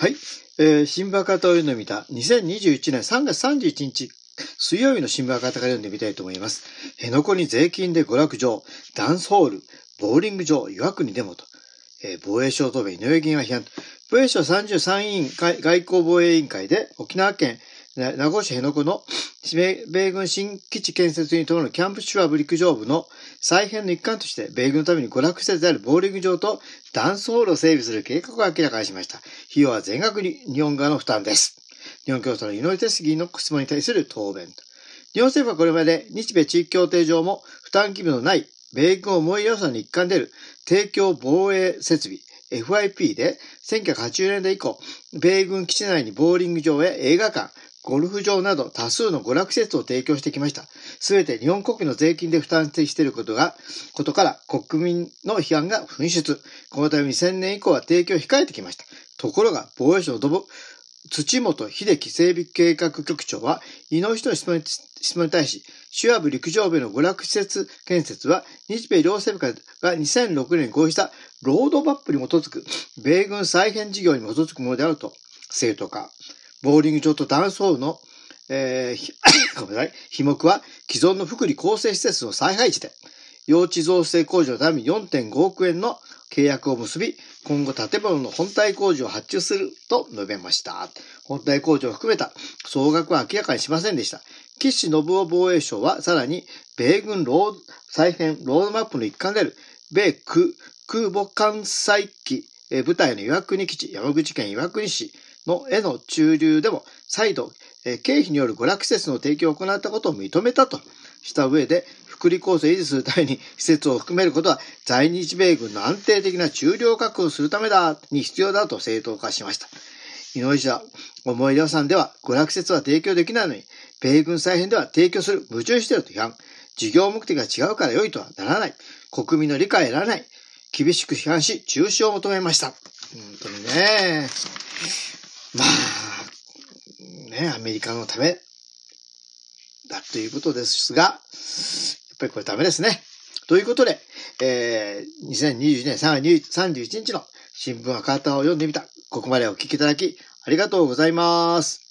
はい。えー、新馬方を読んでみた2021年3月31日水曜日の新聞赤旗から読んでみたいと思います。辺野古に税金で娯楽場、ダンスホール、ボーリング場、岩国でもと。えー、防衛省答弁、井上議員は批判。防衛省33委員会、外交防衛委員会で沖縄県名護市辺野古の米軍新基地建設に伴うキャンプシュワブ陸上部の再編の一環として、米軍のために娯楽施設であるボーリング場とダンスホールを整備する計画を明らかにしました。費用は全額に日本側の負担です。日本共産の井上哲議員の質問に対する答弁。日本政府はこれまで日米地域協定上も負担義務のない米軍思い予算の一環である提供防衛設備 FIP で1980年代以降、米軍基地内にボーリング場や映画館、ゴルフ場など多数の娯楽施設を提供してきました。すべて日本国民の税金で負担していることが、ことから国民の批判が噴出。このため2000年以降は提供を控えてきました。ところが、防衛省土木、土本秀樹整備計画局長は、井上氏の質問に対し、シュアブ陸上部の娯楽施設建設は、日米両政府が2006年に合意したロードマップに基づく米軍再編事業に基づくものであると正当化。ボーリング場とダンスホールの、えー、ごめんなさい、費目は既存の福利厚生施設の再配置で、用地造成工事のために4.5億円の契約を結び、今後建物の本体工事を発注すると述べました。本体工事を含めた総額は明らかにしませんでした。岸信夫防衛省はさらに、米軍ロード再編ロードマップの一環である、米空空母艦載機部隊の岩国基地、山口県岩国市のへの駐留でも再度、経費による娯楽施設の提供を行ったことを認めたとした上で、福利構成を維持するために施設を含めることは在日米軍の安定的な駐留確保するためだ、に必要だと正当化しました。井上氏は、思い出予算では娯楽施設は提供できないのに、米軍再編では提供する、矛盾していると批判。事業目的が違うから良いとはならない。国民の理解を得られない。厳しく批判し、中止を求めました。本当にね。まあ、ね、アメリカのためだということですが、やっぱりこれダメですね。ということで、えー、2021年3月31日の新聞赤旗を読んでみた。ここまでお聞きいただきありがとうございます。